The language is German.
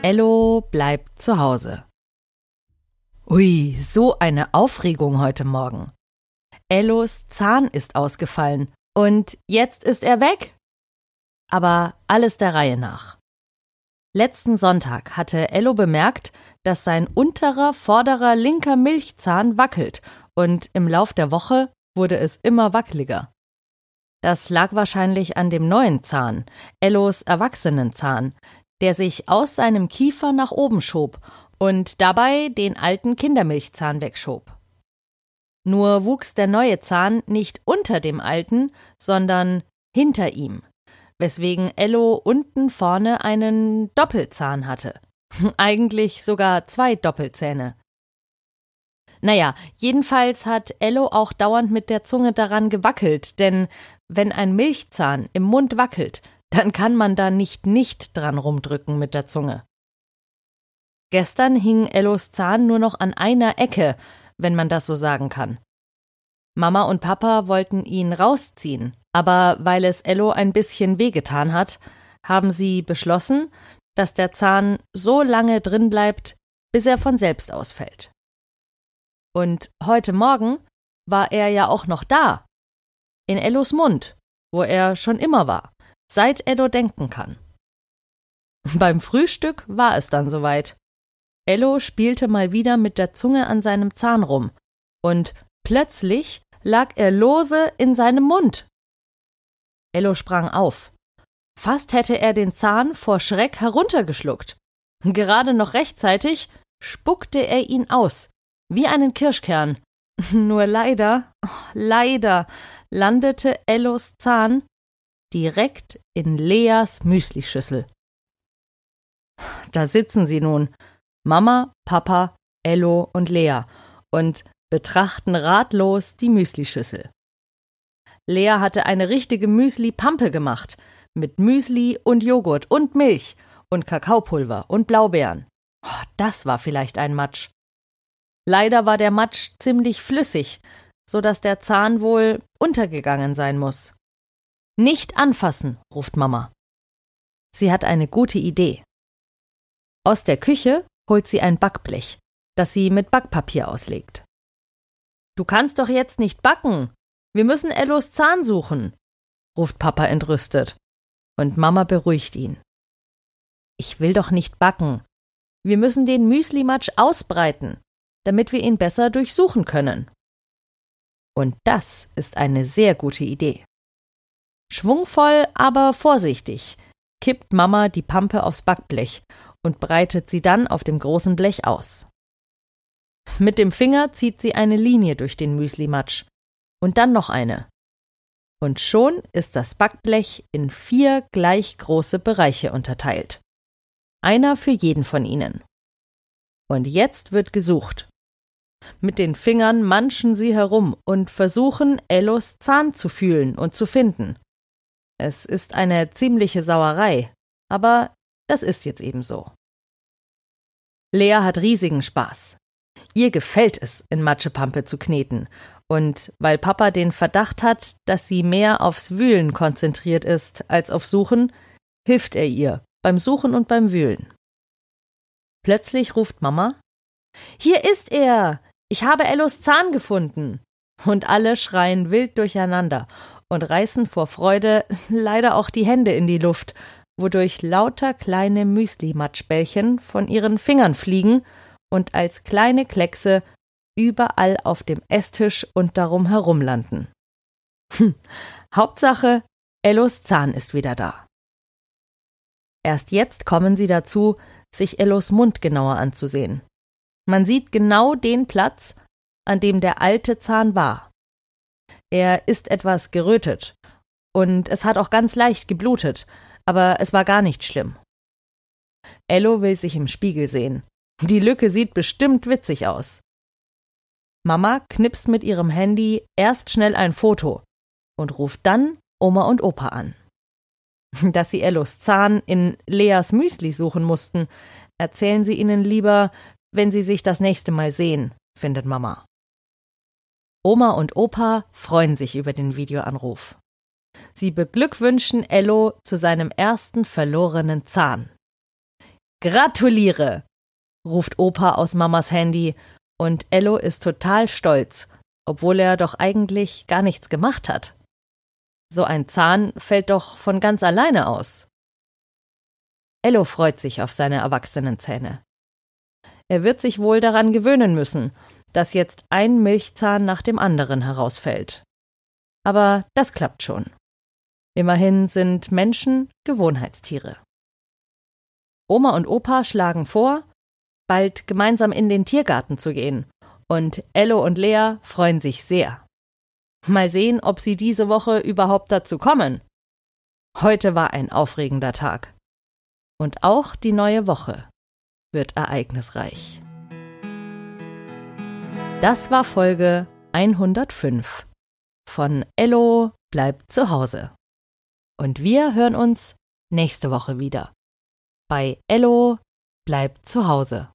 Ello bleibt zu Hause. Ui, so eine Aufregung heute Morgen. Ellos Zahn ist ausgefallen und jetzt ist er weg. Aber alles der Reihe nach. Letzten Sonntag hatte Ello bemerkt, dass sein unterer vorderer linker Milchzahn wackelt und im Lauf der Woche wurde es immer wackeliger. Das lag wahrscheinlich an dem neuen Zahn, Ellos Erwachsenenzahn, der sich aus seinem Kiefer nach oben schob und dabei den alten Kindermilchzahn wegschob. Nur wuchs der neue Zahn nicht unter dem alten, sondern hinter ihm, weswegen Ello unten vorne einen Doppelzahn hatte. Eigentlich sogar zwei Doppelzähne. Naja, jedenfalls hat Ello auch dauernd mit der Zunge daran gewackelt, denn wenn ein Milchzahn im Mund wackelt, dann kann man da nicht nicht dran rumdrücken mit der Zunge. Gestern hing Ellos Zahn nur noch an einer Ecke, wenn man das so sagen kann. Mama und Papa wollten ihn rausziehen, aber weil es Ello ein bisschen wehgetan hat, haben sie beschlossen, dass der Zahn so lange drin bleibt, bis er von selbst ausfällt. Und heute Morgen war er ja auch noch da, in Ellos Mund, wo er schon immer war seit Ello denken kann. Beim Frühstück war es dann soweit. Ello spielte mal wieder mit der Zunge an seinem Zahn rum, und plötzlich lag er lose in seinem Mund. Ello sprang auf. Fast hätte er den Zahn vor Schreck heruntergeschluckt. Gerade noch rechtzeitig spuckte er ihn aus, wie einen Kirschkern. Nur leider, leider landete Ellos Zahn direkt in Leas Müslischüssel. Da sitzen sie nun, Mama, Papa, Ello und Lea, und betrachten ratlos die Müslischüssel. Lea hatte eine richtige Müsli-Pampe gemacht, mit Müsli und Joghurt und Milch und Kakaopulver und Blaubeeren. Oh, das war vielleicht ein Matsch. Leider war der Matsch ziemlich flüssig, so dass der Zahn wohl untergegangen sein muss. Nicht anfassen, ruft Mama. Sie hat eine gute Idee. Aus der Küche holt sie ein Backblech, das sie mit Backpapier auslegt. Du kannst doch jetzt nicht backen. Wir müssen Ellos Zahn suchen, ruft Papa entrüstet. Und Mama beruhigt ihn. Ich will doch nicht backen. Wir müssen den Müslimatsch ausbreiten, damit wir ihn besser durchsuchen können. Und das ist eine sehr gute Idee. Schwungvoll, aber vorsichtig kippt Mama die Pampe aufs Backblech und breitet sie dann auf dem großen Blech aus. Mit dem Finger zieht sie eine Linie durch den Müslimatsch und dann noch eine. Und schon ist das Backblech in vier gleich große Bereiche unterteilt. Einer für jeden von ihnen. Und jetzt wird gesucht. Mit den Fingern manchen sie herum und versuchen, Ellos Zahn zu fühlen und zu finden. Es ist eine ziemliche Sauerei, aber das ist jetzt eben so. Lea hat riesigen Spaß. Ihr gefällt es, in Matschepampe zu kneten, und weil Papa den Verdacht hat, dass sie mehr aufs Wühlen konzentriert ist als auf Suchen, hilft er ihr beim Suchen und beim Wühlen. Plötzlich ruft Mama Hier ist er. Ich habe Ellos Zahn gefunden. Und alle schreien wild durcheinander und reißen vor Freude leider auch die Hände in die Luft, wodurch lauter kleine Müsli-Matschbällchen von ihren Fingern fliegen und als kleine Kleckse überall auf dem Esstisch und darum herumlanden. Hm. Hauptsache, Ellos Zahn ist wieder da. Erst jetzt kommen sie dazu, sich Ellos Mund genauer anzusehen. Man sieht genau den Platz, an dem der alte Zahn war. Er ist etwas gerötet. Und es hat auch ganz leicht geblutet, aber es war gar nicht schlimm. Ello will sich im Spiegel sehen. Die Lücke sieht bestimmt witzig aus. Mama knipst mit ihrem Handy erst schnell ein Foto und ruft dann Oma und Opa an. Dass sie Ellos Zahn in Leas Müsli suchen mussten, erzählen sie ihnen lieber, wenn sie sich das nächste Mal sehen, findet Mama. Oma und Opa freuen sich über den Videoanruf. Sie beglückwünschen Ello zu seinem ersten verlorenen Zahn. Gratuliere! ruft Opa aus Mamas Handy und Ello ist total stolz, obwohl er doch eigentlich gar nichts gemacht hat. So ein Zahn fällt doch von ganz alleine aus. Ello freut sich auf seine erwachsenen Zähne. Er wird sich wohl daran gewöhnen müssen, dass jetzt ein Milchzahn nach dem anderen herausfällt. Aber das klappt schon. Immerhin sind Menschen Gewohnheitstiere. Oma und Opa schlagen vor, bald gemeinsam in den Tiergarten zu gehen, und Ello und Lea freuen sich sehr. Mal sehen, ob sie diese Woche überhaupt dazu kommen. Heute war ein aufregender Tag. Und auch die neue Woche wird ereignisreich. Das war Folge 105 von Ello bleibt zu Hause. Und wir hören uns nächste Woche wieder bei Ello bleibt zu Hause.